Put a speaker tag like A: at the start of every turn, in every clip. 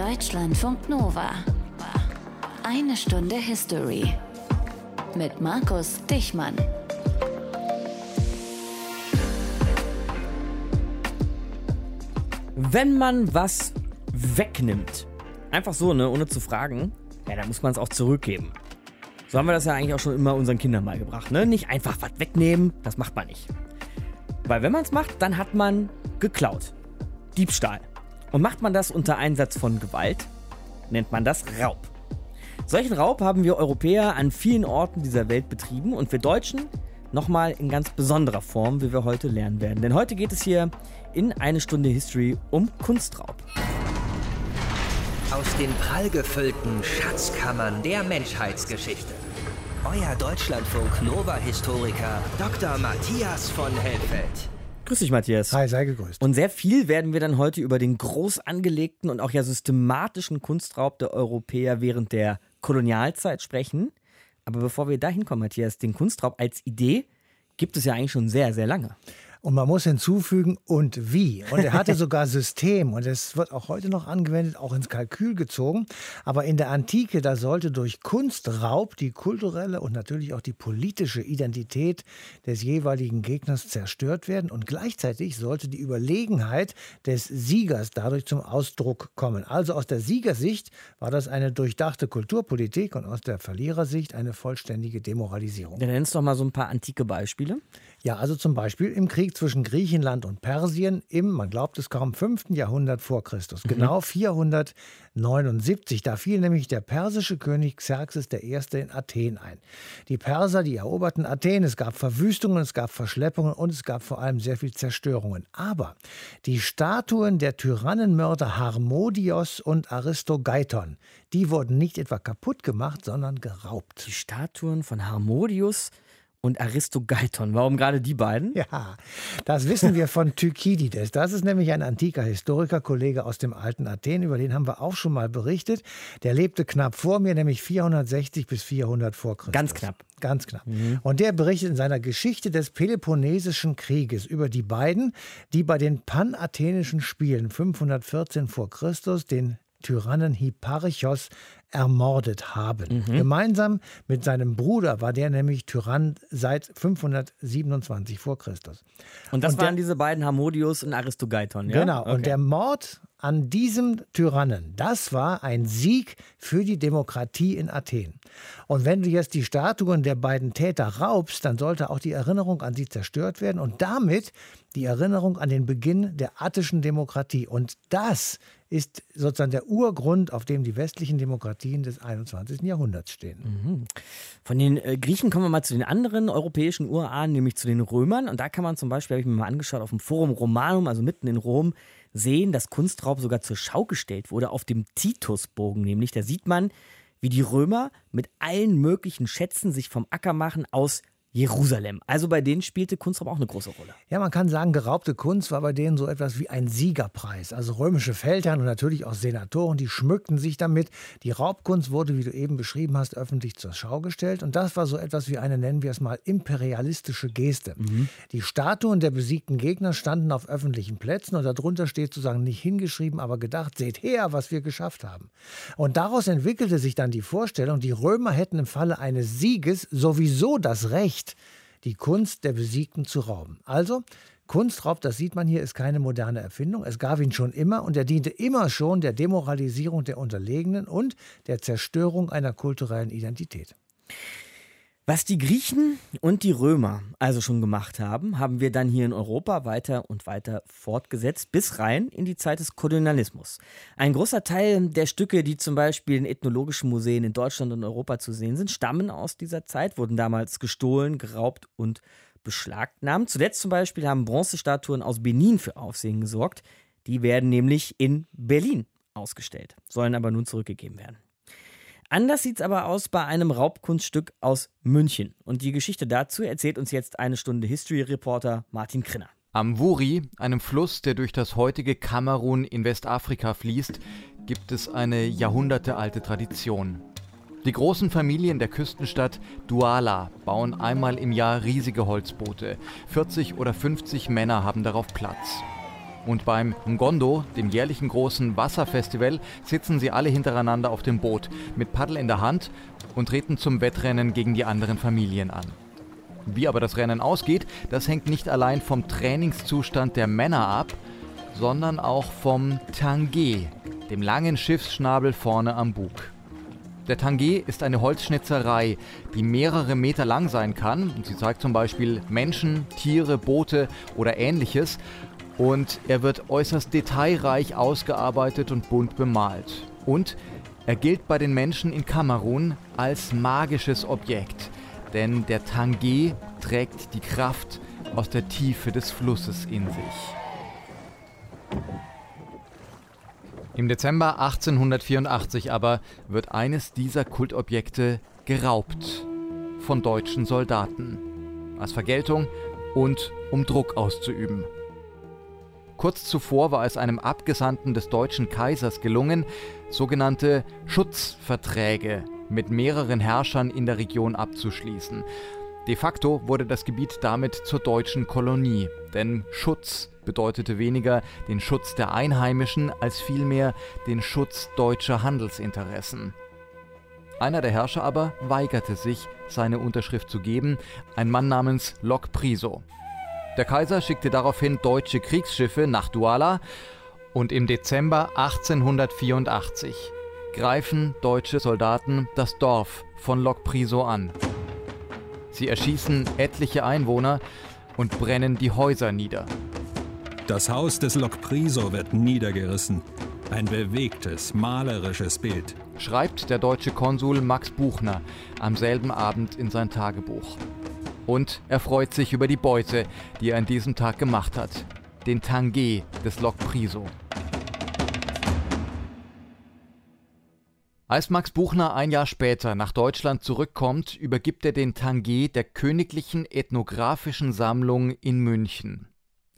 A: Deutschlandfunk Nova. Eine Stunde History. Mit Markus Dichmann.
B: Wenn man was wegnimmt, einfach so, ne, ohne zu fragen, ja, dann muss man es auch zurückgeben. So haben wir das ja eigentlich auch schon immer unseren Kindern beigebracht, ne? Nicht einfach was wegnehmen, das macht man nicht. Weil wenn man es macht, dann hat man geklaut. Diebstahl. Und macht man das unter Einsatz von Gewalt, nennt man das Raub. Solchen Raub haben wir Europäer an vielen Orten dieser Welt betrieben und wir Deutschen nochmal in ganz besonderer Form, wie wir heute lernen werden. Denn heute geht es hier in eine Stunde History um Kunstraub.
C: Aus den prallgefüllten Schatzkammern der Menschheitsgeschichte. Euer Deutschlandfunk Nova-Historiker Dr. Matthias von Helfeld.
B: Grüß dich, Matthias.
D: Hi, sei gegrüßt.
B: Und sehr viel werden wir dann heute über den groß angelegten und auch ja systematischen Kunstraub der Europäer während der Kolonialzeit sprechen. Aber bevor wir dahin kommen, Matthias, den Kunstraub als Idee gibt es ja eigentlich schon sehr, sehr lange.
D: Und man muss hinzufügen, und wie. Und er hatte sogar System. Und es wird auch heute noch angewendet, auch ins Kalkül gezogen. Aber in der Antike, da sollte durch Kunstraub die kulturelle und natürlich auch die politische Identität des jeweiligen Gegners zerstört werden. Und gleichzeitig sollte die Überlegenheit des Siegers dadurch zum Ausdruck kommen. Also aus der Siegersicht war das eine durchdachte Kulturpolitik und aus der Verlierersicht eine vollständige Demoralisierung.
B: Dann nennst du doch mal so ein paar antike Beispiele.
D: Ja, also zum Beispiel im Krieg zwischen Griechenland und Persien im, man glaubt es kaum, 5. Jahrhundert vor Christus. Genau 479. Da fiel nämlich der persische König Xerxes I. in Athen ein. Die Perser, die eroberten Athen. Es gab Verwüstungen, es gab Verschleppungen und es gab vor allem sehr viel Zerstörungen. Aber die Statuen der Tyrannenmörder Harmodios und Aristogeiton, die wurden nicht etwa kaputt gemacht, sondern geraubt.
B: Die Statuen von Harmodius und Aristogeiton. Warum gerade die beiden?
D: Ja, das wissen wir von Thukydides. Das ist nämlich ein antiker Historikerkollege aus dem alten Athen. Über den haben wir auch schon mal berichtet. Der lebte knapp vor mir, nämlich 460 bis 400 vor Christus.
B: Ganz knapp.
D: Ganz knapp. Mhm. Und der berichtet in seiner Geschichte des Peloponnesischen Krieges über die beiden, die bei den Panathenischen Spielen 514 vor Christus den Tyrannen Hipparchos ermordet haben. Mhm. Gemeinsam mit seinem Bruder war der nämlich Tyrann seit 527 vor Christus.
B: Und das und waren der, diese beiden Harmodius und Aristogeiton, ja?
D: Genau. Okay. Und der Mord an diesem Tyrannen, das war ein Sieg für die Demokratie in Athen. Und wenn du jetzt die Statuen der beiden Täter raubst, dann sollte auch die Erinnerung an sie zerstört werden und damit die Erinnerung an den Beginn der attischen Demokratie. Und das ist sozusagen der Urgrund, auf dem die westlichen Demokratien des 21. Jahrhunderts stehen.
B: Mhm. Von den äh, Griechen kommen wir mal zu den anderen europäischen Urahnen, nämlich zu den Römern. Und da kann man zum Beispiel, habe ich mir mal angeschaut, auf dem Forum Romanum, also mitten in Rom, sehen, dass Kunstraub sogar zur Schau gestellt wurde auf dem Titusbogen. Nämlich, da sieht man, wie die Römer mit allen möglichen Schätzen sich vom Acker machen aus Jerusalem. Also bei denen spielte Kunstraub auch eine große Rolle.
D: Ja, man kann sagen, geraubte Kunst war bei denen so etwas wie ein Siegerpreis. Also römische Feldherren und natürlich auch Senatoren, die schmückten sich damit. Die Raubkunst wurde, wie du eben beschrieben hast, öffentlich zur Schau gestellt. Und das war so etwas wie eine, nennen wir es mal, imperialistische Geste. Mhm. Die Statuen der besiegten Gegner standen auf öffentlichen Plätzen und darunter steht sozusagen nicht hingeschrieben, aber gedacht, seht her, was wir geschafft haben. Und daraus entwickelte sich dann die Vorstellung, die Römer hätten im Falle eines Sieges sowieso das Recht, nicht, die Kunst der Besiegten zu rauben. Also, Kunstraub, das sieht man hier, ist keine moderne Erfindung. Es gab ihn schon immer und er diente immer schon der Demoralisierung der Unterlegenen und der Zerstörung einer kulturellen Identität.
B: Was die Griechen und die Römer also schon gemacht haben, haben wir dann hier in Europa weiter und weiter fortgesetzt, bis rein in die Zeit des Kolonialismus. Ein großer Teil der Stücke, die zum Beispiel in ethnologischen Museen in Deutschland und Europa zu sehen sind, stammen aus dieser Zeit, wurden damals gestohlen, geraubt und beschlagnahmt. Zuletzt zum Beispiel haben Bronzestatuen aus Benin für Aufsehen gesorgt. Die werden nämlich in Berlin ausgestellt, sollen aber nun zurückgegeben werden. Anders sieht es aber aus bei einem Raubkunststück aus München. Und die Geschichte dazu erzählt uns jetzt eine Stunde History-Reporter Martin Krinner.
E: Am Wuri, einem Fluss, der durch das heutige Kamerun in Westafrika fließt, gibt es eine jahrhundertealte Tradition. Die großen Familien der Küstenstadt Douala bauen einmal im Jahr riesige Holzboote. 40 oder 50 Männer haben darauf Platz. Und beim Ngondo, dem jährlichen großen Wasserfestival, sitzen sie alle hintereinander auf dem Boot mit Paddel in der Hand und treten zum Wettrennen gegen die anderen Familien an. Wie aber das Rennen ausgeht, das hängt nicht allein vom Trainingszustand der Männer ab, sondern auch vom Tanguay, dem langen Schiffsschnabel vorne am Bug. Der Tanguay ist eine Holzschnitzerei, die mehrere Meter lang sein kann. Sie zeigt zum Beispiel Menschen, Tiere, Boote oder ähnliches. Und er wird äußerst detailreich ausgearbeitet und bunt bemalt. Und er gilt bei den Menschen in Kamerun als magisches Objekt. Denn der Tanguay trägt die Kraft aus der Tiefe des Flusses in sich. Im Dezember 1884 aber wird eines dieser Kultobjekte geraubt von deutschen Soldaten. Als Vergeltung und um Druck auszuüben. Kurz zuvor war es einem Abgesandten des deutschen Kaisers gelungen, sogenannte Schutzverträge mit mehreren Herrschern in der Region abzuschließen. De facto wurde das Gebiet damit zur deutschen Kolonie, denn Schutz bedeutete weniger den Schutz der Einheimischen als vielmehr den Schutz deutscher Handelsinteressen. Einer der Herrscher aber weigerte sich, seine Unterschrift zu geben, ein Mann namens Lok Priso. Der Kaiser schickte daraufhin deutsche Kriegsschiffe nach Douala und im Dezember 1884 greifen deutsche Soldaten das Dorf von Lok Priso an. Sie erschießen etliche Einwohner und brennen die Häuser nieder.
F: Das Haus des Lokpriso wird niedergerissen. Ein bewegtes, malerisches Bild.
E: Schreibt der deutsche Konsul Max Buchner am selben Abend in sein Tagebuch. Und er freut sich über die Beute, die er an diesem Tag gemacht hat. Den Tanguay des Lokpriso. Als Max Buchner ein Jahr später nach Deutschland zurückkommt, übergibt er den Tanguay der Königlichen Ethnographischen Sammlung in München.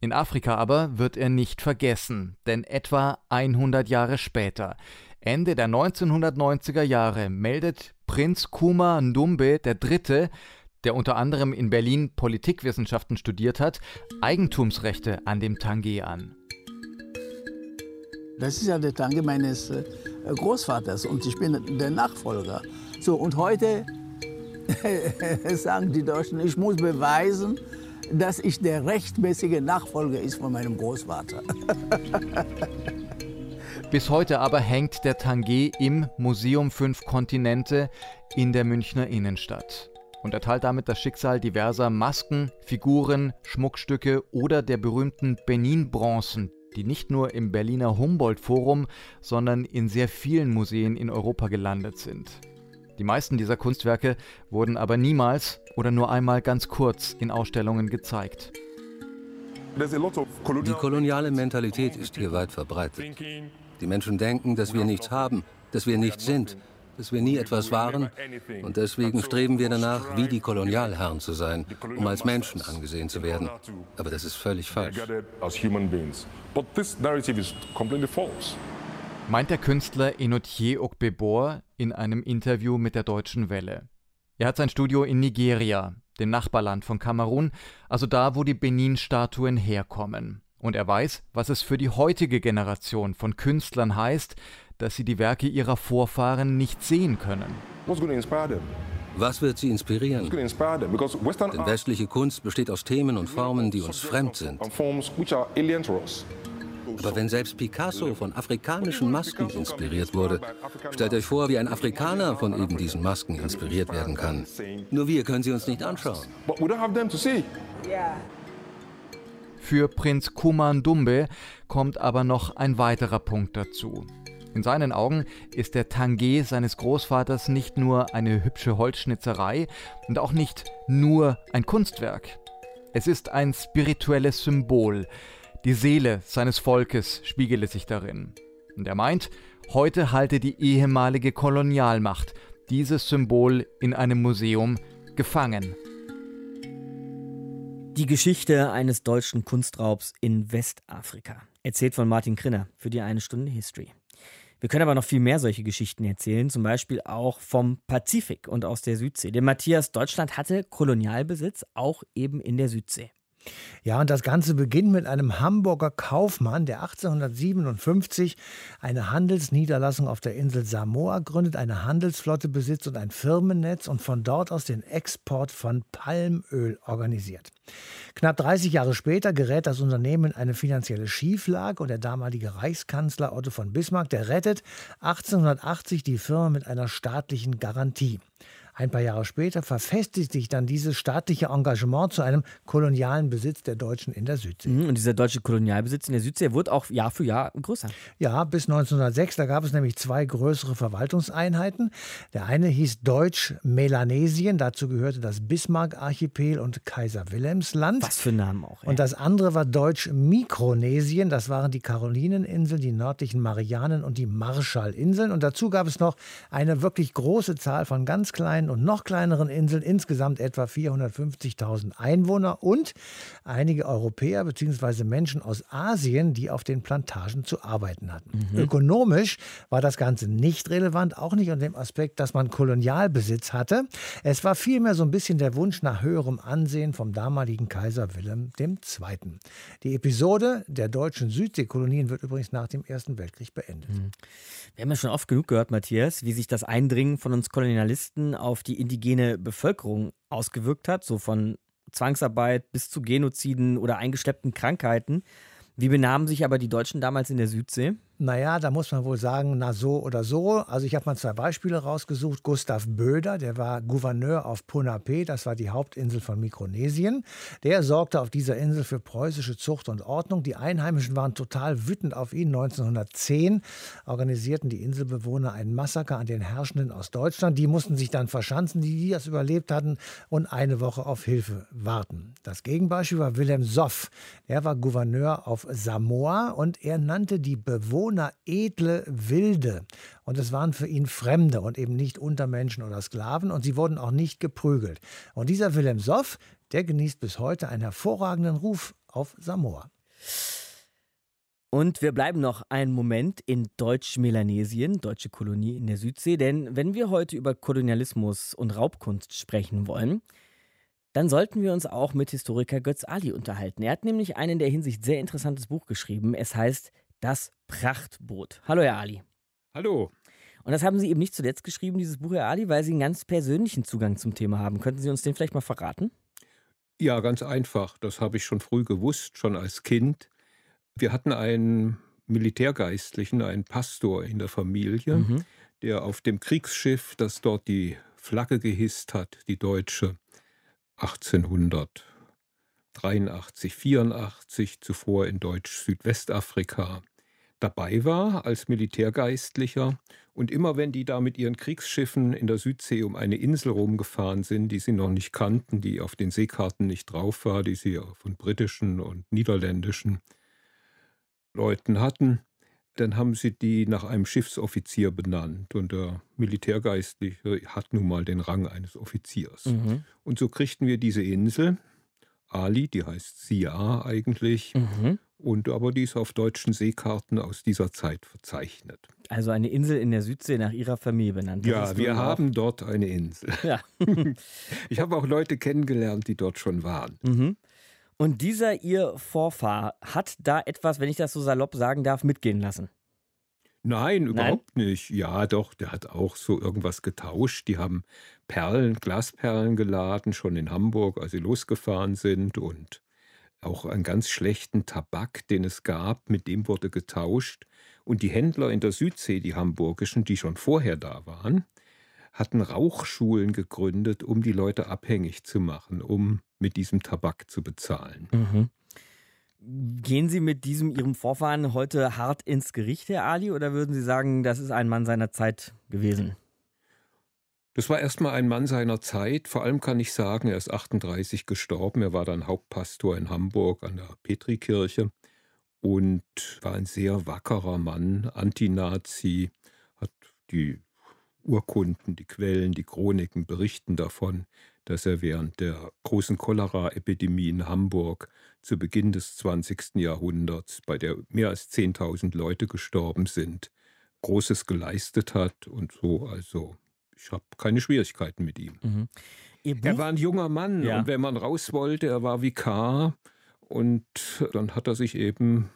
E: In Afrika aber wird er nicht vergessen, denn etwa 100 Jahre später, Ende der 1990er Jahre, meldet Prinz Kuma Ndumbe III., der unter anderem in Berlin Politikwissenschaften studiert hat, Eigentumsrechte an dem Tanguay an.
G: Das ist ja der Tanguay meines äh, Großvaters und ich bin der Nachfolger. So, und heute sagen die Deutschen, ich muss beweisen, dass ich der rechtmäßige Nachfolger ist von meinem Großvater.
E: Bis heute aber hängt der Tanguay im Museum Fünf Kontinente in der Münchner Innenstadt und erteilt damit das Schicksal diverser Masken, Figuren, Schmuckstücke oder der berühmten Benin-Bronzen, die nicht nur im Berliner Humboldt-Forum, sondern in sehr vielen Museen in Europa gelandet sind. Die meisten dieser Kunstwerke wurden aber niemals oder nur einmal ganz kurz in Ausstellungen gezeigt.
H: Die koloniale Mentalität ist hier weit verbreitet. Die Menschen denken, dass wir nichts haben, dass wir nichts sind, dass wir nie etwas waren. Und deswegen streben wir danach, wie die Kolonialherren zu sein, um als Menschen angesehen zu werden. Aber das ist völlig falsch.
E: Meint der Künstler Enotier Okbebor in einem Interview mit der Deutschen Welle. Er hat sein Studio in Nigeria, dem Nachbarland von Kamerun, also da, wo die Benin-Statuen herkommen. Und er weiß, was es für die heutige Generation von Künstlern heißt, dass sie die Werke ihrer Vorfahren nicht sehen können.
H: Was wird sie inspirieren? Denn westliche Kunst besteht aus Themen und Formen, die uns fremd sind. Aber wenn selbst Picasso von afrikanischen Masken inspiriert wurde, stellt euch vor, wie ein Afrikaner von eben diesen Masken inspiriert werden kann. Nur wir können sie uns nicht anschauen.
E: Für Prinz Kumandumbe kommt aber noch ein weiterer Punkt dazu. In seinen Augen ist der Tanguay seines Großvaters nicht nur eine hübsche Holzschnitzerei und auch nicht nur ein Kunstwerk. Es ist ein spirituelles Symbol, die Seele seines Volkes spiegele sich darin. Und er meint, heute halte die ehemalige Kolonialmacht dieses Symbol in einem Museum gefangen.
B: Die Geschichte eines deutschen Kunstraubs in Westafrika. Erzählt von Martin Krinner für die eine Stunde History. Wir können aber noch viel mehr solche Geschichten erzählen, zum Beispiel auch vom Pazifik und aus der Südsee. Denn Matthias, Deutschland hatte Kolonialbesitz auch eben in der Südsee.
D: Ja, und das Ganze beginnt mit einem Hamburger Kaufmann, der 1857 eine Handelsniederlassung auf der Insel Samoa gründet, eine Handelsflotte besitzt und ein Firmennetz und von dort aus den Export von Palmöl organisiert. Knapp 30 Jahre später gerät das Unternehmen in eine finanzielle Schieflage und der damalige Reichskanzler Otto von Bismarck, der rettet 1880 die Firma mit einer staatlichen Garantie. Ein paar Jahre später verfestigt sich dann dieses staatliche Engagement zu einem kolonialen Besitz der Deutschen in der Südsee.
B: Mhm, und dieser deutsche Kolonialbesitz in der Südsee wird auch Jahr für Jahr größer.
D: Ja, bis 1906, da gab es nämlich zwei größere Verwaltungseinheiten. Der eine hieß Deutsch-Melanesien, dazu gehörte das Bismarck-Archipel und Kaiser-Wilhelms-Land.
B: Was für Namen auch.
D: Ey. Und das andere war Deutsch-Mikronesien, das waren die Karolineninseln, die nördlichen Marianen und die Marshallinseln. Und dazu gab es noch eine wirklich große Zahl von ganz kleinen kleinen und noch kleineren Inseln, insgesamt etwa 450.000 Einwohner und einige Europäer bzw. Menschen aus Asien, die auf den Plantagen zu arbeiten hatten. Mhm. Ökonomisch war das Ganze nicht relevant, auch nicht unter dem Aspekt, dass man Kolonialbesitz hatte. Es war vielmehr so ein bisschen der Wunsch nach höherem Ansehen vom damaligen Kaiser Wilhelm II. Die Episode der deutschen Südseekolonien wird übrigens nach dem Ersten Weltkrieg beendet. Mhm.
B: Wir haben ja schon oft genug gehört, Matthias, wie sich das Eindringen von uns Kolonialisten auf auf die indigene Bevölkerung ausgewirkt hat, so von Zwangsarbeit bis zu Genoziden oder eingeschleppten Krankheiten. Wie benahmen sich aber die Deutschen damals in der Südsee?
D: Naja, da muss man wohl sagen, na so oder so. Also ich habe mal zwei Beispiele rausgesucht. Gustav Böder, der war Gouverneur auf Ponape, das war die Hauptinsel von Mikronesien. Der sorgte auf dieser Insel für preußische Zucht und Ordnung. Die Einheimischen waren total wütend auf ihn. 1910 organisierten die Inselbewohner einen Massaker an den Herrschenden aus Deutschland. Die mussten sich dann verschanzen, die, die das überlebt hatten, und eine Woche auf Hilfe warten. Das Gegenbeispiel war Wilhelm Soff. Er war Gouverneur auf Samoa und er nannte die Bewohner Bewohner edle Wilde. Und es waren für ihn Fremde und eben nicht Untermenschen oder Sklaven. Und sie wurden auch nicht geprügelt. Und dieser Wilhelm Soff, der genießt bis heute einen hervorragenden Ruf auf Samoa.
B: Und wir bleiben noch einen Moment in Deutsch-Melanesien, deutsche Kolonie in der Südsee. Denn wenn wir heute über Kolonialismus und Raubkunst sprechen wollen, dann sollten wir uns auch mit Historiker Götz Ali unterhalten. Er hat nämlich ein in der Hinsicht sehr interessantes Buch geschrieben. Es heißt das Prachtboot. Hallo, Herr Ali.
I: Hallo.
B: Und das haben Sie eben nicht zuletzt geschrieben, dieses Buch, Herr Ali, weil Sie einen ganz persönlichen Zugang zum Thema haben. Könnten Sie uns den vielleicht mal verraten?
I: Ja, ganz einfach. Das habe ich schon früh gewusst, schon als Kind. Wir hatten einen Militärgeistlichen, einen Pastor in der Familie, mhm. der auf dem Kriegsschiff, das dort die Flagge gehisst hat, die deutsche, 1800 83, 84, zuvor in Deutsch-Südwestafrika, dabei war als Militärgeistlicher. Und immer wenn die da mit ihren Kriegsschiffen in der Südsee um eine Insel rumgefahren sind, die sie noch nicht kannten, die auf den Seekarten nicht drauf war, die sie von britischen und niederländischen Leuten hatten, dann haben sie die nach einem Schiffsoffizier benannt. Und der Militärgeistliche hat nun mal den Rang eines Offiziers. Mhm. Und so kriegten wir diese Insel Ali, die heißt Sia eigentlich. Mhm. Und aber die ist auf deutschen Seekarten aus dieser Zeit verzeichnet.
B: Also eine Insel in der Südsee nach ihrer Familie benannt.
I: Das ja, wir haben dort eine Insel. Ja. ich habe auch Leute kennengelernt, die dort schon waren.
B: Mhm. Und dieser ihr Vorfahr hat da etwas, wenn ich das so salopp sagen darf, mitgehen lassen.
I: Nein, überhaupt Nein? nicht. Ja, doch, der hat auch so irgendwas getauscht. Die haben Perlen, Glasperlen geladen, schon in Hamburg, als sie losgefahren sind. Und auch einen ganz schlechten Tabak, den es gab, mit dem wurde getauscht. Und die Händler in der Südsee, die hamburgischen, die schon vorher da waren, hatten Rauchschulen gegründet, um die Leute abhängig zu machen, um mit diesem Tabak zu bezahlen. Mhm.
B: Gehen Sie mit diesem Ihrem Vorfahren heute hart ins Gericht, Herr Ali, oder würden Sie sagen, das ist ein Mann seiner Zeit gewesen?
I: Das war erstmal ein Mann seiner Zeit. Vor allem kann ich sagen, er ist 38 gestorben. Er war dann Hauptpastor in Hamburg an der Petrikirche und war ein sehr wackerer Mann, Antinazi, hat die Urkunden, die Quellen, die Chroniken berichten davon, dass er während der großen Cholera-Epidemie in Hamburg zu Beginn des 20. Jahrhunderts, bei der mehr als 10.000 Leute gestorben sind, Großes geleistet hat und so. Also ich habe keine Schwierigkeiten mit ihm. Mhm. Er war ein junger Mann ja. und wenn man raus wollte, er war Vikar und dann hat er sich eben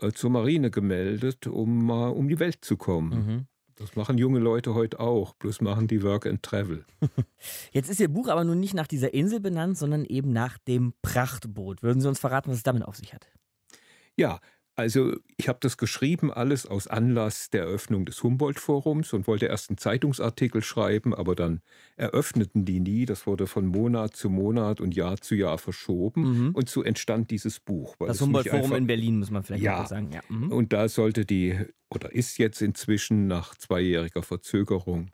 I: äh, zur Marine gemeldet, um mal um die Welt zu kommen. Mhm. Das machen junge Leute heute auch, bloß machen die Work and Travel.
B: Jetzt ist Ihr Buch aber nun nicht nach dieser Insel benannt, sondern eben nach dem Prachtboot. Würden Sie uns verraten, was es damit auf sich hat?
I: Ja, also ich habe das geschrieben, alles aus Anlass der Eröffnung des Humboldt-Forums und wollte erst einen Zeitungsartikel schreiben, aber dann eröffneten die nie. Das wurde von Monat zu Monat und Jahr zu Jahr verschoben mhm. und so entstand dieses Buch.
B: Das Humboldt-Forum in Berlin, muss man vielleicht ja, sagen. Ja.
I: Mhm. Und da sollte die, oder ist jetzt inzwischen nach zweijähriger Verzögerung,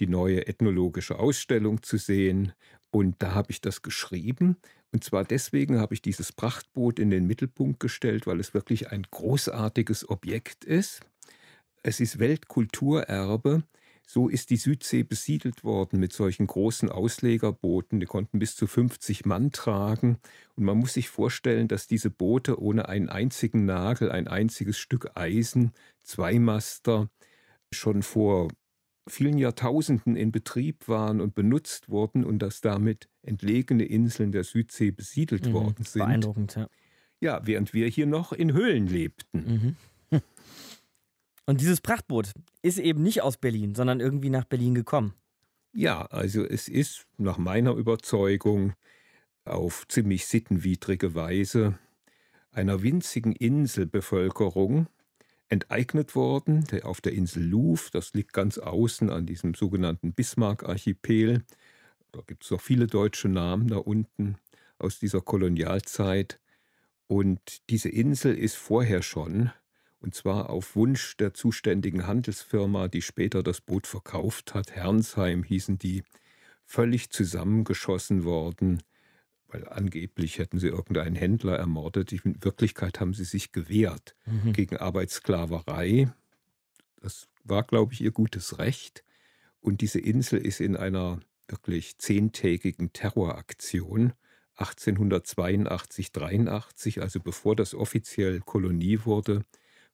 I: die neue ethnologische Ausstellung zu sehen. Und da habe ich das geschrieben und zwar deswegen habe ich dieses Prachtboot in den Mittelpunkt gestellt, weil es wirklich ein großartiges Objekt ist. Es ist Weltkulturerbe. So ist die Südsee besiedelt worden mit solchen großen Auslegerbooten. Die konnten bis zu 50 Mann tragen. Und man muss sich vorstellen, dass diese Boote ohne einen einzigen Nagel, ein einziges Stück Eisen, Zweimaster schon vor vielen Jahrtausenden in Betrieb waren und benutzt wurden und dass damit entlegene Inseln der Südsee besiedelt mhm, worden sind.
B: Beeindruckend, ja.
I: Ja, während wir hier noch in Höhlen lebten.
B: Mhm. Und dieses Prachtboot ist eben nicht aus Berlin, sondern irgendwie nach Berlin gekommen.
I: Ja, also es ist nach meiner Überzeugung auf ziemlich sittenwidrige Weise einer winzigen Inselbevölkerung enteignet worden, der auf der Insel Louvre, das liegt ganz außen an diesem sogenannten Bismarck-Archipel. Da gibt es noch viele deutsche Namen da unten aus dieser Kolonialzeit. Und diese Insel ist vorher schon, und zwar auf Wunsch der zuständigen Handelsfirma, die später das Boot verkauft hat, Hernsheim hießen die, völlig zusammengeschossen worden weil angeblich hätten sie irgendeinen Händler ermordet. In Wirklichkeit haben sie sich gewehrt mhm. gegen Arbeitssklaverei. Das war, glaube ich, ihr gutes Recht. Und diese Insel ist in einer wirklich zehntägigen Terroraktion 1882, 83, also bevor das offiziell Kolonie wurde,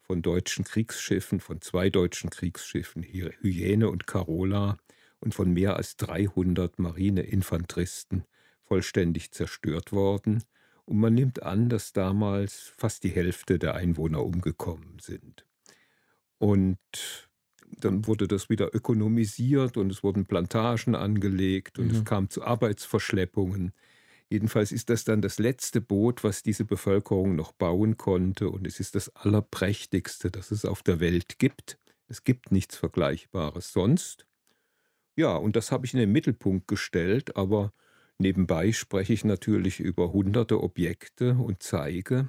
I: von deutschen Kriegsschiffen, von zwei deutschen Kriegsschiffen, Hyäne und Carola, und von mehr als 300 Marineinfanteristen vollständig zerstört worden und man nimmt an, dass damals fast die Hälfte der Einwohner umgekommen sind. Und dann wurde das wieder ökonomisiert und es wurden Plantagen angelegt und mhm. es kam zu Arbeitsverschleppungen. Jedenfalls ist das dann das letzte Boot, was diese Bevölkerung noch bauen konnte und es ist das allerprächtigste, das es auf der Welt gibt. Es gibt nichts Vergleichbares sonst. Ja, und das habe ich in den Mittelpunkt gestellt, aber Nebenbei spreche ich natürlich über hunderte Objekte und zeige,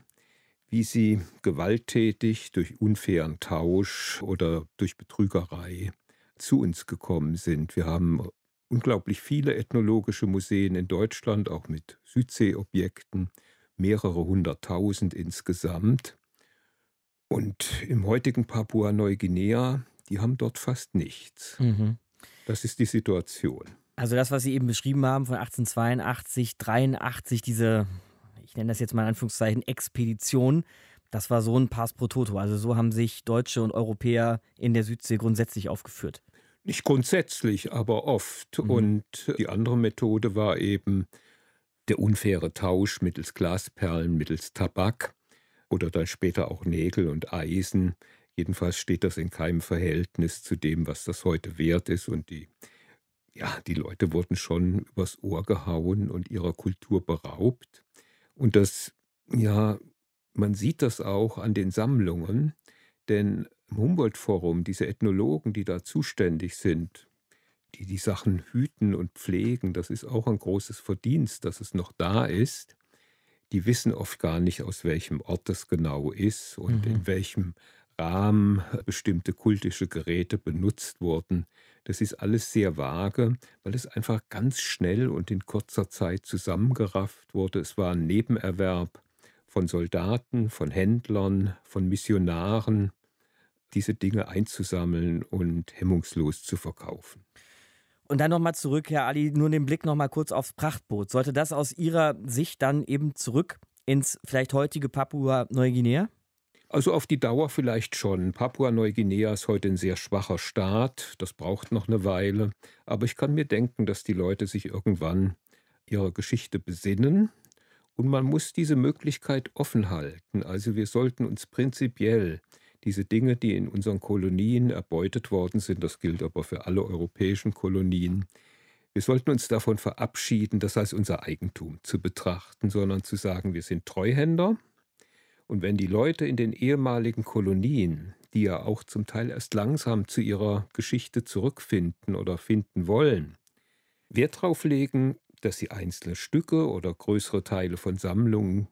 I: wie sie gewalttätig durch unfairen Tausch oder durch Betrügerei zu uns gekommen sind. Wir haben unglaublich viele ethnologische Museen in Deutschland, auch mit Südseeobjekten, mehrere hunderttausend insgesamt. Und im heutigen Papua-Neuguinea, die haben dort fast nichts. Mhm. Das ist die Situation.
B: Also das, was Sie eben beschrieben haben von 1882, 83, diese, ich nenne das jetzt mal in Anführungszeichen, Expedition, das war so ein Pass pro Toto. Also so haben sich Deutsche und Europäer in der Südsee grundsätzlich aufgeführt.
I: Nicht grundsätzlich, aber oft. Mhm. Und die andere Methode war eben der unfaire Tausch mittels Glasperlen, mittels Tabak oder dann später auch Nägel und Eisen. Jedenfalls steht das in keinem Verhältnis zu dem, was das heute wert ist. Und die ja, die Leute wurden schon übers Ohr gehauen und ihrer Kultur beraubt. Und das, ja, man sieht das auch an den Sammlungen, denn im Humboldt-Forum, diese Ethnologen, die da zuständig sind, die die Sachen hüten und pflegen, das ist auch ein großes Verdienst, dass es noch da ist. Die wissen oft gar nicht, aus welchem Ort das genau ist und mhm. in welchem Rahmen bestimmte kultische Geräte benutzt wurden. Das ist alles sehr vage, weil es einfach ganz schnell und in kurzer Zeit zusammengerafft wurde. Es war ein Nebenerwerb von Soldaten, von Händlern, von Missionaren, diese Dinge einzusammeln und hemmungslos zu verkaufen.
B: Und dann nochmal zurück, Herr Ali, nur den Blick nochmal kurz aufs Prachtboot. Sollte das aus Ihrer Sicht dann eben zurück ins vielleicht heutige Papua-Neuguinea?
I: Also auf die Dauer vielleicht schon. Papua-Neuguinea ist heute ein sehr schwacher Staat. Das braucht noch eine Weile. Aber ich kann mir denken, dass die Leute sich irgendwann ihrer Geschichte besinnen. Und man muss diese Möglichkeit offen halten. Also wir sollten uns prinzipiell diese Dinge, die in unseren Kolonien erbeutet worden sind, das gilt aber für alle europäischen Kolonien, wir sollten uns davon verabschieden, das als unser Eigentum zu betrachten, sondern zu sagen, wir sind Treuhänder. Und wenn die Leute in den ehemaligen Kolonien, die ja auch zum Teil erst langsam zu ihrer Geschichte zurückfinden oder finden wollen, Wert darauf legen, dass sie einzelne Stücke oder größere Teile von Sammlungen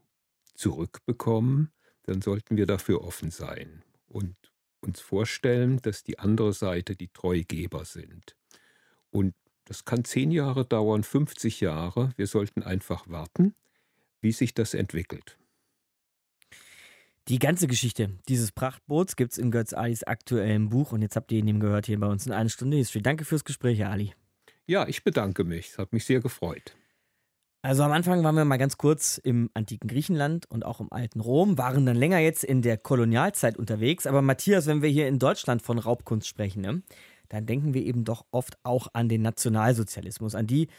I: zurückbekommen, dann sollten wir dafür offen sein und uns vorstellen, dass die andere Seite die Treugeber sind. Und das kann zehn Jahre dauern, 50 Jahre. Wir sollten einfach warten, wie sich das entwickelt.
B: Die ganze Geschichte dieses Prachtboots gibt es in Götz Alis aktuellem Buch und jetzt habt ihr ihn gehört hier bei uns in einer Stunde History. Danke fürs Gespräch, Herr Ali.
I: Ja, ich bedanke mich. Es hat mich sehr gefreut.
B: Also am Anfang waren wir mal ganz kurz im antiken Griechenland und auch im alten Rom, waren dann länger jetzt in der Kolonialzeit unterwegs. Aber Matthias, wenn wir hier in Deutschland von Raubkunst sprechen, ne, dann denken wir eben doch oft auch an den Nationalsozialismus, an die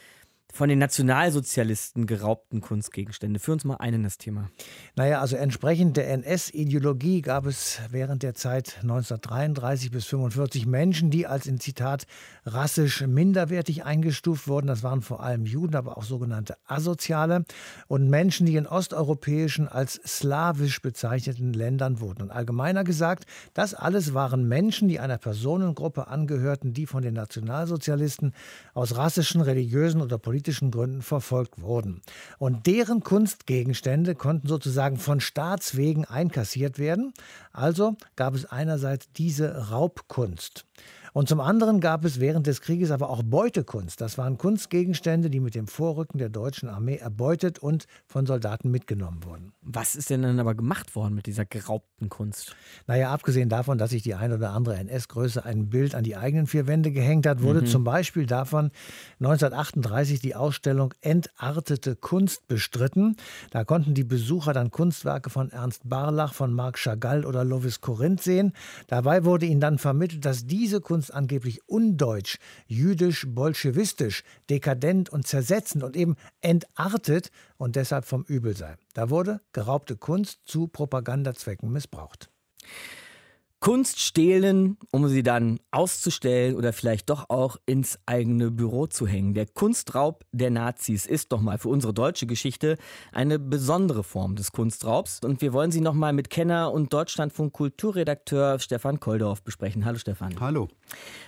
B: von den Nationalsozialisten geraubten Kunstgegenstände. Für uns mal ein in das Thema.
D: Naja, also entsprechend der NS-Ideologie gab es während der Zeit 1933 bis 1945 Menschen, die als in Zitat rassisch minderwertig eingestuft wurden. Das waren vor allem Juden, aber auch sogenannte Asoziale und Menschen, die in osteuropäischen als slawisch bezeichneten Ländern wurden. Und allgemeiner gesagt, das alles waren Menschen, die einer Personengruppe angehörten, die von den Nationalsozialisten aus rassischen, religiösen oder politischen politischen Gründen verfolgt wurden. Und deren Kunstgegenstände konnten sozusagen von Staatswegen einkassiert werden. Also gab es einerseits diese Raubkunst. Und zum anderen gab es während des Krieges aber auch Beutekunst. Das waren Kunstgegenstände, die mit dem Vorrücken der deutschen Armee erbeutet und von Soldaten mitgenommen wurden.
B: Was ist denn dann aber gemacht worden mit dieser geraubten Kunst?
D: Naja, abgesehen davon, dass sich die ein oder andere NS-Größe ein Bild an die eigenen vier Wände gehängt hat, wurde mhm. zum Beispiel davon 1938 die Ausstellung Entartete Kunst bestritten. Da konnten die Besucher dann Kunstwerke von Ernst Barlach, von Marc Chagall oder Lovis Corinth sehen. Dabei wurde ihnen dann vermittelt, dass diese Kunst Kunst angeblich undeutsch, jüdisch, bolschewistisch, dekadent und zersetzend und eben entartet und deshalb vom Übel sei. Da wurde geraubte Kunst zu Propagandazwecken missbraucht.
B: Kunst stehlen, um sie dann auszustellen oder vielleicht doch auch ins eigene Büro zu hängen. Der Kunstraub der Nazis ist doch mal für unsere deutsche Geschichte eine besondere Form des Kunstraubs. Und wir wollen sie nochmal mit Kenner und Deutschlandfunk Kulturredakteur Stefan Koldorf besprechen. Hallo Stefan.
J: Hallo.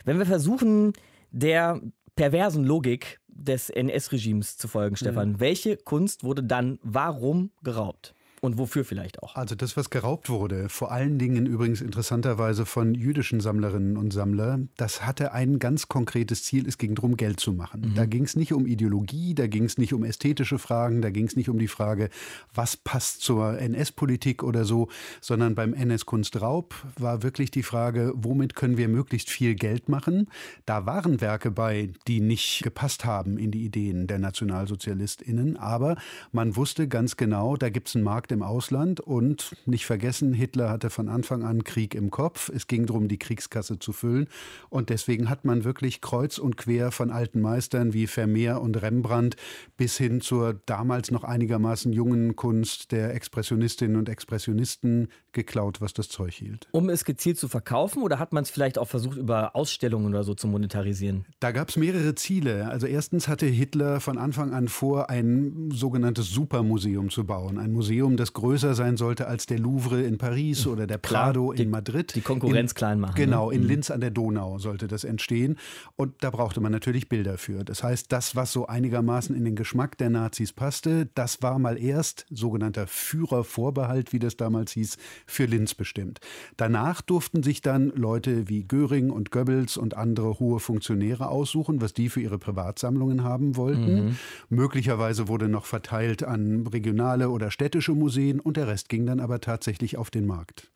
B: Wenn wir versuchen, der perversen Logik des NS-Regimes zu folgen, Stefan, mhm. welche Kunst wurde dann warum geraubt? Und wofür vielleicht auch?
J: Also das, was geraubt wurde, vor allen Dingen übrigens interessanterweise von jüdischen Sammlerinnen und Sammlern, das hatte ein ganz konkretes Ziel, es ging darum, Geld zu machen. Mhm. Da ging es nicht um Ideologie, da ging es nicht um ästhetische Fragen, da ging es nicht um die Frage, was passt zur NS-Politik oder so, sondern beim NS-Kunstraub war wirklich die Frage, womit können wir möglichst viel Geld machen. Da waren Werke bei, die nicht gepasst haben in die Ideen der NationalsozialistInnen, aber man wusste ganz genau, da gibt es einen Markt im Ausland und nicht vergessen, Hitler hatte von Anfang an Krieg im Kopf. Es ging darum, die Kriegskasse zu füllen und deswegen hat man wirklich kreuz und quer von alten Meistern wie Vermeer und Rembrandt bis hin zur damals noch einigermaßen jungen Kunst der Expressionistinnen und Expressionisten geklaut, was das Zeug hielt.
B: Um es gezielt zu verkaufen oder hat man es vielleicht auch versucht, über Ausstellungen oder so zu monetarisieren?
J: Da gab es mehrere Ziele. Also erstens hatte Hitler von Anfang an vor, ein sogenanntes Supermuseum zu bauen. Ein Museum, das größer sein sollte als der Louvre in Paris oder der Prado Klar,
B: die,
J: in Madrid.
B: Die Konkurrenz in, klein machen.
J: Genau, ne? in mhm. Linz an der Donau sollte das entstehen. Und da brauchte man natürlich Bilder für. Das heißt, das, was so einigermaßen in den Geschmack der Nazis passte, das war mal erst sogenannter Führervorbehalt, wie das damals hieß, für Linz bestimmt. Danach durften sich dann Leute wie Göring und Goebbels und andere hohe Funktionäre aussuchen, was die für ihre Privatsammlungen haben wollten. Mhm. Möglicherweise wurde noch verteilt an regionale oder städtische Museen und der Rest ging dann aber tatsächlich auf den Markt.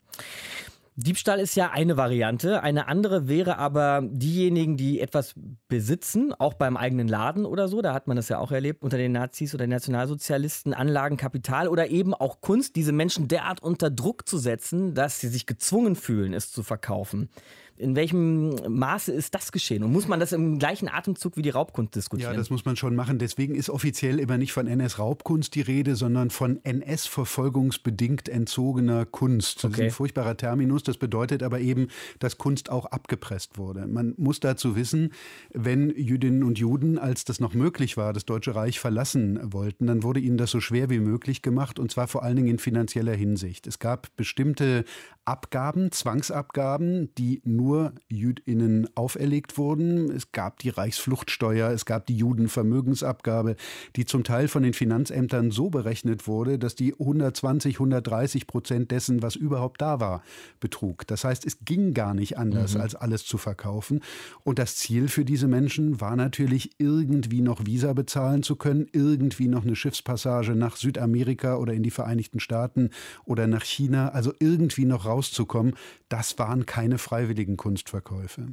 B: Diebstahl ist ja eine Variante. Eine andere wäre aber diejenigen, die etwas besitzen, auch beim eigenen Laden oder so. Da hat man das ja auch erlebt unter den Nazis oder Nationalsozialisten. Anlagen, Kapital oder eben auch Kunst, diese Menschen derart unter Druck zu setzen, dass sie sich gezwungen fühlen, es zu verkaufen. In welchem Maße ist das geschehen? Und muss man das im gleichen Atemzug wie die Raubkunst diskutieren?
J: Ja, das muss man schon machen. Deswegen ist offiziell immer nicht von NS-Raubkunst die Rede, sondern von NS-verfolgungsbedingt entzogener Kunst. Das okay. ist ein furchtbarer Terminus. Das bedeutet aber eben, dass Kunst auch abgepresst wurde. Man muss dazu wissen, wenn Jüdinnen und Juden, als das noch möglich war, das Deutsche Reich verlassen wollten, dann wurde ihnen das so schwer wie möglich gemacht und zwar vor allen Dingen in finanzieller Hinsicht. Es gab bestimmte Abgaben, Zwangsabgaben, die nur JüdInnen auferlegt wurden. Es gab die Reichsfluchtsteuer, es gab die Judenvermögensabgabe, die zum Teil von den Finanzämtern so berechnet wurde, dass die 120, 130 Prozent dessen, was überhaupt da war, betrug. Das heißt, es ging gar nicht anders, mhm. als alles zu verkaufen. Und das Ziel für diese Menschen war natürlich, irgendwie noch Visa bezahlen zu können, irgendwie noch eine Schiffspassage nach Südamerika oder in die Vereinigten Staaten oder nach China, also irgendwie noch raus rauszukommen, das waren keine freiwilligen Kunstverkäufe.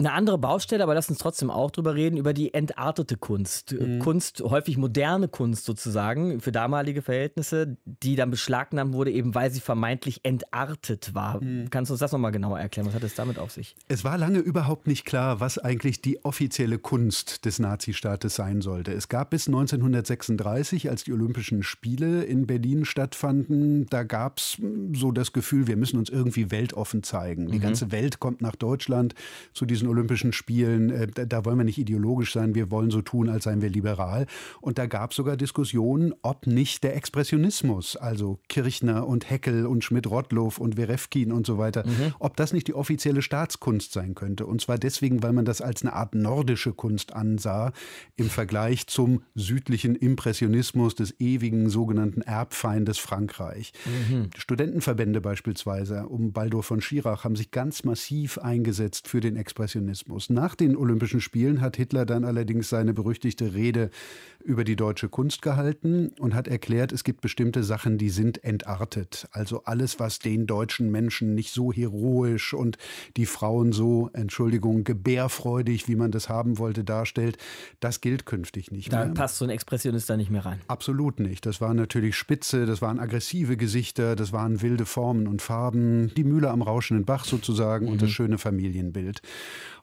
B: Eine andere Baustelle, aber lass uns trotzdem auch drüber reden, über die entartete Kunst. Mhm. Kunst, häufig moderne Kunst sozusagen, für damalige Verhältnisse, die dann beschlagnahmt wurde, eben weil sie vermeintlich entartet war. Mhm. Kannst du uns das nochmal genauer erklären? Was hat es damit auf sich?
J: Es war lange überhaupt nicht klar, was eigentlich die offizielle Kunst des Nazistaates sein sollte. Es gab bis 1936, als die Olympischen Spiele in Berlin stattfanden, da gab es so das Gefühl, wir müssen uns irgendwie weltoffen zeigen. Die mhm. ganze Welt kommt nach Deutschland zu diesen Olympischen Spielen, äh, da wollen wir nicht ideologisch sein, wir wollen so tun, als seien wir liberal. Und da gab es sogar Diskussionen, ob nicht der Expressionismus, also Kirchner und Heckel und Schmidt-Rottloff und Werefkin und so weiter, mhm. ob das nicht die offizielle Staatskunst sein könnte. Und zwar deswegen, weil man das als eine Art nordische Kunst ansah, im Vergleich zum südlichen Impressionismus des ewigen sogenannten Erbfeindes Frankreich. Mhm. Studentenverbände beispielsweise um Baldur von Schirach haben sich ganz massiv eingesetzt für den Expressionismus. Expressionismus. Nach den Olympischen Spielen hat Hitler dann allerdings seine berüchtigte Rede über die deutsche Kunst gehalten und hat erklärt, es gibt bestimmte Sachen, die sind entartet. Also alles, was den deutschen Menschen nicht so heroisch und die Frauen so, Entschuldigung, gebärfreudig, wie man das haben wollte, darstellt, das gilt künftig nicht
B: da
J: mehr.
B: Da passt so ein Expressionist da nicht mehr rein.
J: Absolut nicht. Das waren natürlich Spitze, das waren aggressive Gesichter, das waren wilde Formen und Farben, die Mühle am rauschenden Bach sozusagen mhm. und das schöne Familienbild.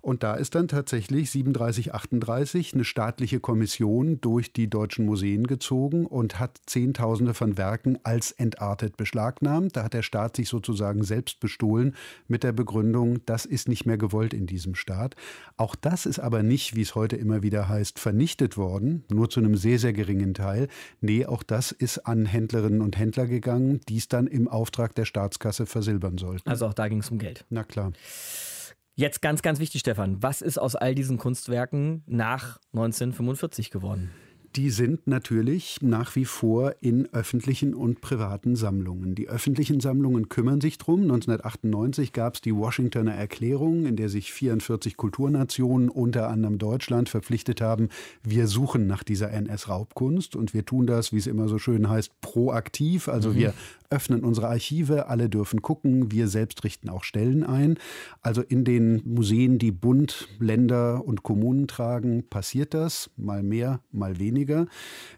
J: Und da ist dann tatsächlich 37, 38 eine staatliche Kommission durch die deutschen Museen gezogen und hat Zehntausende von Werken als entartet beschlagnahmt. Da hat der Staat sich sozusagen selbst bestohlen mit der Begründung, das ist nicht mehr gewollt in diesem Staat. Auch das ist aber nicht, wie es heute immer wieder heißt, vernichtet worden, nur zu einem sehr, sehr geringen Teil. Nee, auch das ist an Händlerinnen und Händler gegangen, die es dann im Auftrag der Staatskasse versilbern sollten.
B: Also auch da ging es um Geld.
J: Na klar.
B: Jetzt ganz, ganz wichtig, Stefan. Was ist aus all diesen Kunstwerken nach 1945 geworden?
J: Die sind natürlich nach wie vor in öffentlichen und privaten Sammlungen. Die öffentlichen Sammlungen kümmern sich drum. 1998 gab es die Washingtoner Erklärung, in der sich 44 Kulturnationen, unter anderem Deutschland, verpflichtet haben, wir suchen nach dieser NS-Raubkunst und wir tun das, wie es immer so schön heißt, proaktiv. Also mhm. wir öffnen unsere Archive, alle dürfen gucken, wir selbst richten auch Stellen ein. Also in den Museen, die Bund, Länder und Kommunen tragen, passiert das, mal mehr, mal weniger.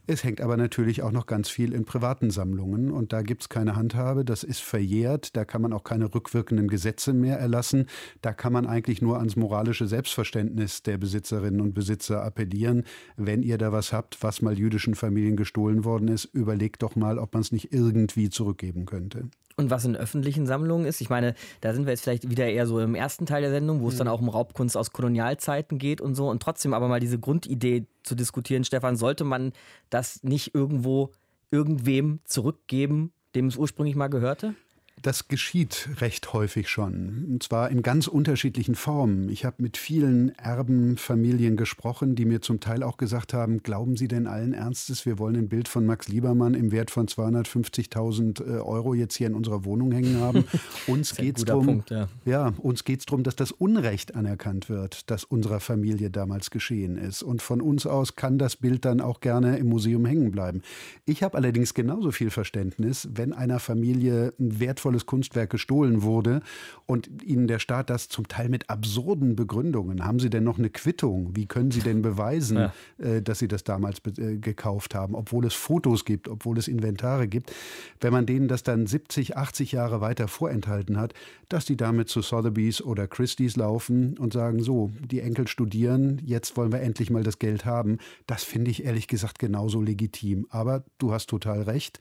J: Es hängt aber natürlich auch noch ganz viel in privaten Sammlungen und da gibt es keine Handhabe, das ist verjährt, da kann man auch keine rückwirkenden Gesetze mehr erlassen, da kann man eigentlich nur ans moralische Selbstverständnis der Besitzerinnen und Besitzer appellieren. Wenn ihr da was habt, was mal jüdischen Familien gestohlen worden ist, überlegt doch mal, ob man es nicht irgendwie zurück geben könnte.
B: Und was in öffentlichen Sammlungen ist, ich meine, da sind wir jetzt vielleicht wieder eher so im ersten Teil der Sendung, wo mhm. es dann auch um Raubkunst aus Kolonialzeiten geht und so. Und trotzdem aber mal diese Grundidee zu diskutieren, Stefan, sollte man das nicht irgendwo irgendwem zurückgeben, dem es ursprünglich mal gehörte?
J: Das geschieht recht häufig schon, und zwar in ganz unterschiedlichen Formen. Ich habe mit vielen Erbenfamilien gesprochen, die mir zum Teil auch gesagt haben, glauben Sie denn allen Ernstes, wir wollen ein Bild von Max Liebermann im Wert von 250.000 äh, Euro jetzt hier in unserer Wohnung hängen haben? Uns geht es darum, ja. ja, uns geht's darum, dass das Unrecht anerkannt wird, das unserer Familie damals geschehen ist. Und von uns aus kann das Bild dann auch gerne im Museum hängen bleiben. Ich habe allerdings genauso viel Verständnis, wenn einer Familie ein wertvolles wertvolles Kunstwerk gestohlen wurde und Ihnen der Staat das zum Teil mit absurden Begründungen. Haben Sie denn noch eine Quittung? Wie können Sie denn beweisen, ja. äh, dass Sie das damals äh, gekauft haben, obwohl es Fotos gibt, obwohl es Inventare gibt? Wenn man denen das dann 70, 80 Jahre weiter vorenthalten hat, dass die damit zu Sotheby's oder Christie's laufen und sagen, so, die Enkel studieren, jetzt wollen wir endlich mal das Geld haben. Das finde ich ehrlich gesagt genauso legitim. Aber du hast total recht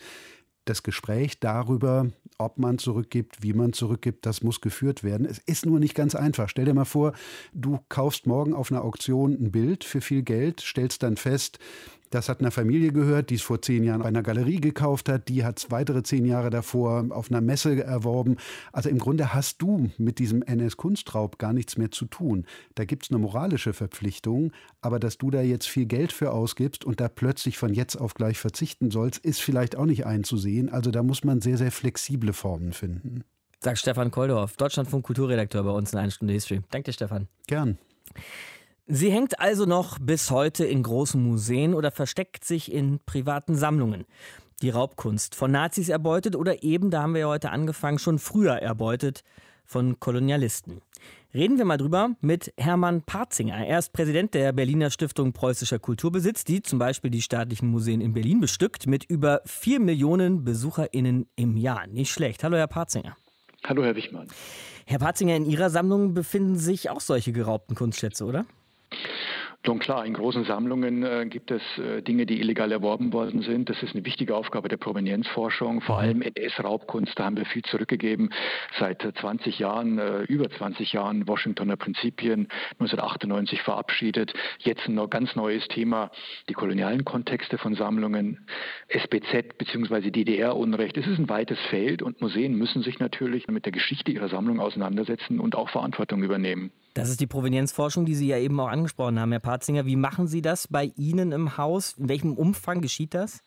J: das Gespräch darüber, ob man zurückgibt, wie man zurückgibt, das muss geführt werden. Es ist nur nicht ganz einfach. Stell dir mal vor, du kaufst morgen auf einer Auktion ein Bild für viel Geld, stellst dann fest, das hat einer Familie gehört, die es vor zehn Jahren bei einer Galerie gekauft hat. Die hat es weitere zehn Jahre davor auf einer Messe erworben. Also im Grunde hast du mit diesem NS-Kunstraub gar nichts mehr zu tun. Da gibt es eine moralische Verpflichtung. Aber dass du da jetzt viel Geld für ausgibst und da plötzlich von jetzt auf gleich verzichten sollst, ist vielleicht auch nicht einzusehen. Also da muss man sehr, sehr flexible Formen finden.
B: Sagt Stefan Koldorf, Deutschlandfunk Kulturredakteur bei uns in einer Stunde History. Danke dir, Stefan.
J: Gern.
B: Sie hängt also noch bis heute in großen Museen oder versteckt sich in privaten Sammlungen. Die Raubkunst von Nazis erbeutet oder eben, da haben wir ja heute angefangen, schon früher erbeutet von Kolonialisten. Reden wir mal drüber mit Hermann Parzinger. Er ist Präsident der Berliner Stiftung Preußischer Kulturbesitz, die zum Beispiel die staatlichen Museen in Berlin bestückt, mit über vier Millionen BesucherInnen im Jahr. Nicht schlecht. Hallo, Herr Parzinger.
K: Hallo, Herr Wichmann.
B: Herr Parzinger, in Ihrer Sammlung befinden sich auch solche geraubten Kunstschätze, oder?
K: Nun klar, in großen Sammlungen äh, gibt es äh, Dinge, die illegal erworben worden sind. Das ist eine wichtige Aufgabe der Provenienzforschung. Vor mhm. allem NS-Raubkunst, da haben wir viel zurückgegeben. Seit 20 Jahren, äh, über 20 Jahren Washingtoner Prinzipien, 1998 verabschiedet. Jetzt ein noch ganz neues Thema, die kolonialen Kontexte von Sammlungen, SBZ bzw. DDR-Unrecht. Es ist ein weites Feld und Museen müssen sich natürlich mit der Geschichte ihrer Sammlung auseinandersetzen und auch Verantwortung übernehmen.
B: Das ist die Provenienzforschung, die Sie ja eben auch angesprochen haben, Herr Patzinger. Wie machen Sie das bei Ihnen im Haus? In welchem Umfang geschieht das?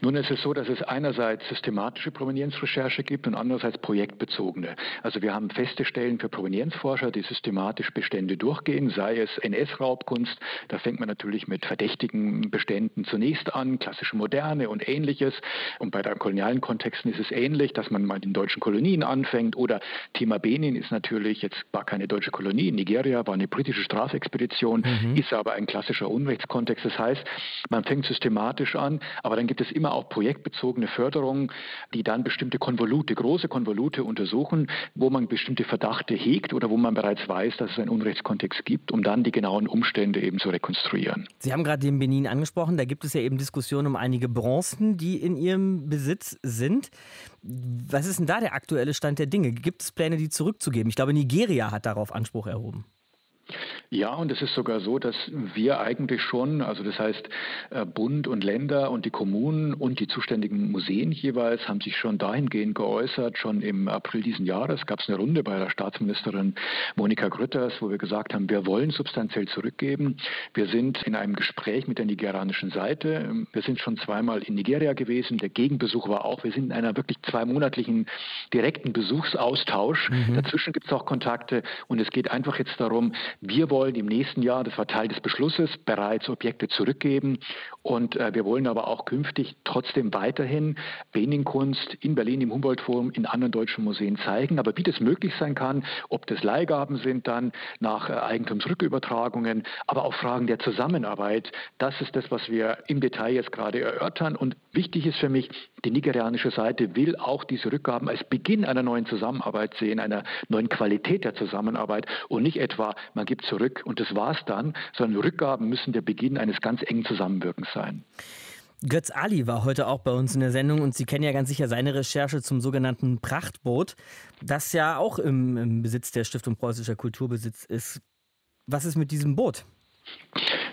K: Nun ist es so, dass es einerseits systematische Provenienzrecherche gibt und andererseits projektbezogene. Also wir haben feste Stellen für Provenienzforscher, die systematisch Bestände durchgehen, sei es NS-Raubkunst, da fängt man natürlich mit verdächtigen Beständen zunächst an, klassische Moderne und ähnliches. Und bei den kolonialen Kontexten ist es ähnlich, dass man mal in deutschen Kolonien anfängt oder Thema Benin ist natürlich jetzt war keine deutsche Kolonie, in Nigeria war eine britische Strafexpedition, mhm. ist aber ein klassischer Unrechtskontext. Das heißt, man fängt systematisch an, aber dann gibt es immer auch projektbezogene Förderungen, die dann bestimmte Konvolute, große Konvolute untersuchen, wo man bestimmte Verdachte hegt oder wo man bereits weiß, dass es einen Unrechtskontext gibt, um dann die genauen Umstände eben zu rekonstruieren.
B: Sie haben gerade den Benin angesprochen, da gibt es ja eben Diskussionen um einige Bronzen, die in Ihrem Besitz sind. Was ist denn da der aktuelle Stand der Dinge? Gibt es Pläne, die zurückzugeben? Ich glaube, Nigeria hat darauf Anspruch erhoben.
K: Ja, und es ist sogar so, dass wir eigentlich schon, also das heißt äh, Bund und Länder und die Kommunen und die zuständigen Museen jeweils haben sich schon dahingehend geäußert. Schon im April diesen Jahres gab es eine Runde bei der Staatsministerin Monika Grütters, wo wir gesagt haben, wir wollen substanziell zurückgeben. Wir sind in einem Gespräch mit der nigerianischen Seite. Wir sind schon zweimal in Nigeria gewesen. Der Gegenbesuch war auch. Wir sind in einer wirklich zweimonatlichen direkten Besuchsaustausch. Mhm. Dazwischen gibt es auch Kontakte und es geht einfach jetzt darum, wir wollen im nächsten Jahr, das war Teil des Beschlusses, bereits Objekte zurückgeben. Und äh, wir wollen aber auch künftig trotzdem weiterhin Benin-Kunst in Berlin im Humboldt-Forum, in anderen deutschen Museen zeigen. Aber wie das möglich sein kann, ob das Leihgaben sind dann nach äh, Eigentumsrückübertragungen, aber auch Fragen der Zusammenarbeit, das ist das, was wir im Detail jetzt gerade erörtern. Und wichtig ist für mich, die nigerianische Seite will auch diese Rückgaben als Beginn einer neuen Zusammenarbeit sehen, einer neuen Qualität der Zusammenarbeit und nicht etwa, man gibt zurück und das war's dann, sondern Rückgaben müssen der Beginn eines ganz engen Zusammenwirkens sein.
B: Götz Ali war heute auch bei uns in der Sendung und Sie kennen ja ganz sicher seine Recherche zum sogenannten Prachtboot, das ja auch im, im Besitz der Stiftung Preußischer Kulturbesitz ist. Was ist mit diesem Boot?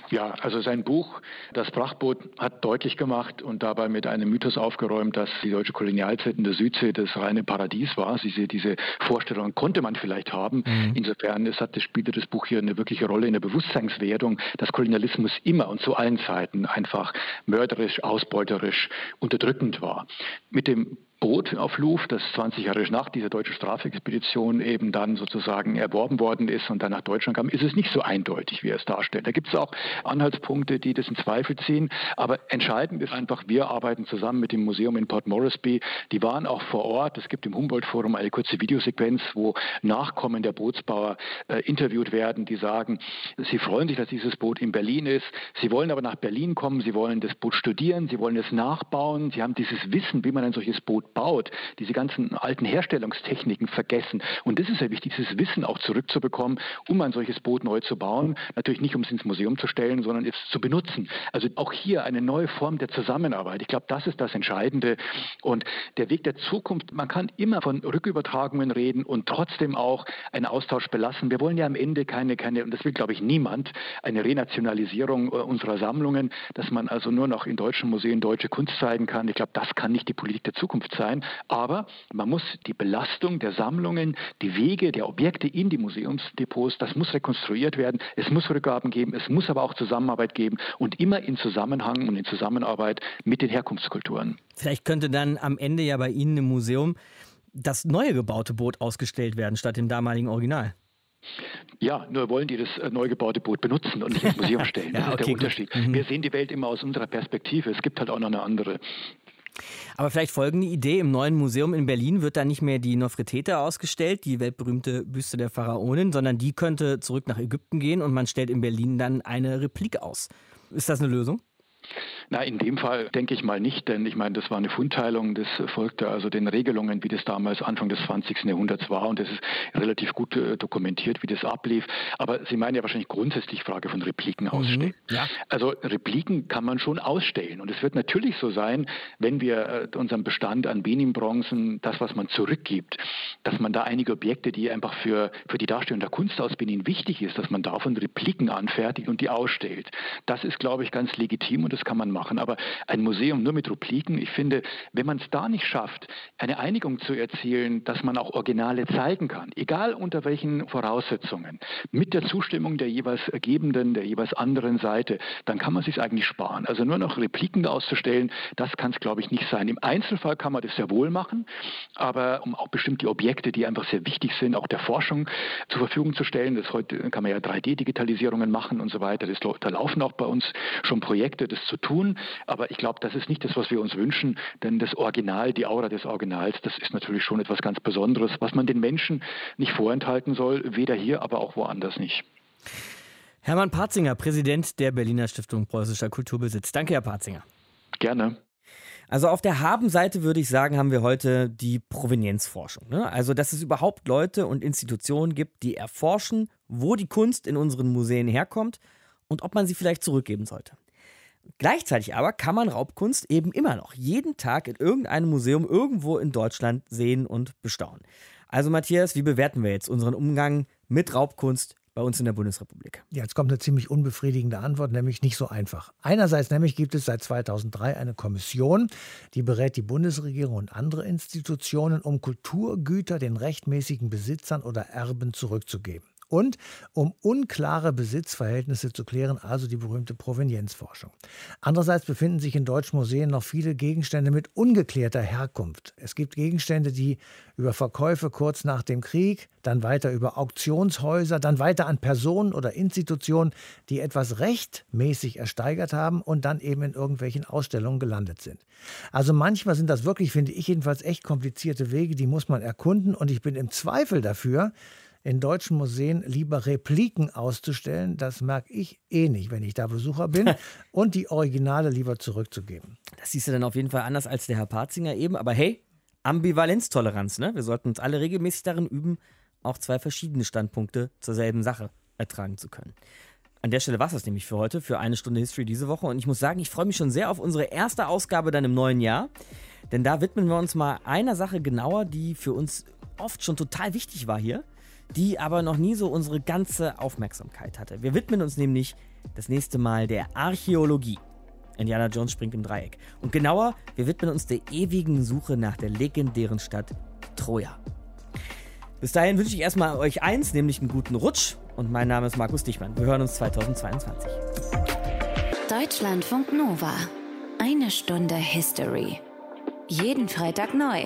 K: Ja, also sein Buch Das Prachtboot hat deutlich gemacht und dabei mit einem Mythos aufgeräumt, dass die deutsche Kolonialzeit in der Südsee das reine Paradies war. Diese, diese Vorstellung konnte man vielleicht haben. Mhm. Insofern es hat, spielte das Buch hier eine wirkliche Rolle in der Bewusstseinswertung, dass Kolonialismus immer und zu allen Zeiten einfach mörderisch, ausbeuterisch, unterdrückend war. Mit dem Boot auf Luft, das 20 Jahre nach dieser deutschen Strafexpedition eben dann sozusagen erworben worden ist und dann nach Deutschland kam, ist es nicht so eindeutig, wie er es darstellt. Da gibt es auch Anhaltspunkte, die das in Zweifel ziehen. Aber entscheidend ist einfach, wir arbeiten zusammen mit dem Museum in Port Moresby. Die waren auch vor Ort. Es gibt im Humboldt-Forum eine kurze Videosequenz, wo Nachkommen der Bootsbauer äh, interviewt werden, die sagen, sie freuen sich, dass dieses Boot in Berlin ist. Sie wollen aber nach Berlin kommen. Sie wollen das Boot studieren. Sie wollen es nachbauen. Sie haben dieses Wissen, wie man ein solches Boot baut, diese ganzen alten Herstellungstechniken vergessen. Und das ist ja wichtig, dieses Wissen auch zurückzubekommen, um ein solches Boot neu zu bauen. Natürlich nicht, um es ins Museum zu stellen, sondern es zu benutzen. Also auch hier eine neue Form der Zusammenarbeit. Ich glaube, das ist das Entscheidende. Und der Weg der Zukunft, man kann immer von Rückübertragungen reden und trotzdem auch einen Austausch belassen. Wir wollen ja am Ende keine, keine und das will, glaube ich, niemand, eine Renationalisierung äh, unserer Sammlungen, dass man also nur noch in deutschen Museen deutsche Kunst zeigen kann. Ich glaube, das kann nicht die Politik der Zukunft sein. Aber man muss die Belastung der Sammlungen, die Wege der Objekte in die Museumsdepots, das muss rekonstruiert werden. Es muss Rückgaben geben, es muss aber auch Zusammenarbeit geben und immer in Zusammenhang und in Zusammenarbeit mit den Herkunftskulturen.
B: Vielleicht könnte dann am Ende ja bei Ihnen im Museum das neue gebaute Boot ausgestellt werden statt dem damaligen Original.
K: Ja, nur wollen die das äh, neu gebaute Boot benutzen und nicht ins Museum stellen. Das ja, ist der Unterschied. Mhm. Wir sehen die Welt immer aus unserer Perspektive. Es gibt halt auch noch eine andere.
B: Aber vielleicht folgende Idee: Im neuen Museum in Berlin wird da nicht mehr die Nofretete ausgestellt, die weltberühmte Büste der Pharaonin, sondern die könnte zurück nach Ägypten gehen und man stellt in Berlin dann eine Replik aus. Ist das eine Lösung?
K: Na, in dem Fall denke ich mal nicht, denn ich meine, das war eine Fundteilung, das folgte also den Regelungen, wie das damals Anfang des 20. Jahrhunderts war und das ist relativ gut äh, dokumentiert, wie das ablief. Aber Sie meinen ja wahrscheinlich grundsätzlich Frage von Repliken mhm, ausstellen. Ja. Also Repliken kann man schon ausstellen und es wird natürlich so sein, wenn wir äh, unseren Bestand an Benin-Bronzen, das, was man zurückgibt, dass man da einige Objekte, die einfach für, für die Darstellung der Kunst aus Benin wichtig ist, dass man davon Repliken anfertigt und die ausstellt. Das ist, glaube ich, ganz legitim und das kann man machen. Aber ein Museum nur mit Repliken, ich finde, wenn man es da nicht schafft, eine Einigung zu erzielen, dass man auch Originale zeigen kann, egal unter welchen Voraussetzungen, mit der Zustimmung der jeweils Gebenden, der jeweils anderen Seite, dann kann man sich eigentlich sparen. Also nur noch Repliken auszustellen, das kann es, glaube ich, nicht sein. Im Einzelfall kann man das sehr wohl machen, aber um auch bestimmte Objekte, die einfach sehr wichtig sind, auch der Forschung zur Verfügung zu stellen, das heute kann man ja 3D-Digitalisierungen machen und so weiter, das, da laufen auch bei uns schon Projekte, das zu tun tun. Aber ich glaube, das ist nicht das, was wir uns wünschen, denn das Original, die Aura des Originals, das ist natürlich schon etwas ganz Besonderes, was man den Menschen nicht vorenthalten soll, weder hier, aber auch woanders nicht.
B: Hermann Parzinger, Präsident der Berliner Stiftung Preußischer Kulturbesitz. Danke, Herr Parzinger.
K: Gerne.
B: Also auf der Habenseite würde ich sagen, haben wir heute die Provenienzforschung. Ne? Also, dass es überhaupt Leute und Institutionen gibt, die erforschen, wo die Kunst in unseren Museen herkommt und ob man sie vielleicht zurückgeben sollte. Gleichzeitig aber kann man Raubkunst eben immer noch jeden Tag in irgendeinem Museum irgendwo in Deutschland sehen und bestaunen. Also Matthias, wie bewerten wir jetzt unseren Umgang mit Raubkunst bei uns in der Bundesrepublik?
D: Ja, jetzt kommt eine ziemlich unbefriedigende Antwort, nämlich nicht so einfach. Einerseits nämlich gibt es seit 2003 eine Kommission, die berät die Bundesregierung und andere Institutionen, um Kulturgüter den rechtmäßigen Besitzern oder Erben zurückzugeben und um unklare Besitzverhältnisse zu klären, also die berühmte Provenienzforschung. Andererseits befinden sich in deutschen Museen noch viele Gegenstände mit ungeklärter Herkunft. Es gibt Gegenstände, die über Verkäufe kurz nach dem Krieg, dann weiter über Auktionshäuser, dann weiter an Personen oder Institutionen, die etwas rechtmäßig ersteigert haben und dann eben in irgendwelchen Ausstellungen gelandet sind. Also manchmal sind das wirklich, finde ich jedenfalls, echt komplizierte Wege, die muss man erkunden und ich bin im Zweifel dafür, in deutschen Museen lieber Repliken auszustellen. Das merke ich eh nicht, wenn ich da Besucher bin. und die Originale lieber zurückzugeben.
B: Das siehst du dann auf jeden Fall anders als der Herr Parzinger eben. Aber hey, Ambivalenztoleranz, ne? Wir sollten uns alle regelmäßig darin üben, auch zwei verschiedene Standpunkte zur selben Sache ertragen zu können. An der Stelle war es das nämlich für heute, für eine Stunde History diese Woche. Und ich muss sagen, ich freue mich schon sehr auf unsere erste Ausgabe dann im neuen Jahr. Denn da widmen wir uns mal einer Sache genauer, die für uns oft schon total wichtig war hier die aber noch nie so unsere ganze Aufmerksamkeit hatte. Wir widmen uns nämlich das nächste Mal der Archäologie. Indiana Jones springt im Dreieck. Und genauer, wir widmen uns der ewigen Suche nach der legendären Stadt Troja. Bis dahin wünsche ich erstmal euch eins, nämlich einen guten Rutsch. Und mein Name ist Markus Dichmann. Wir hören uns 2022.
A: Deutschlandfunk Nova. Eine Stunde History. Jeden Freitag neu.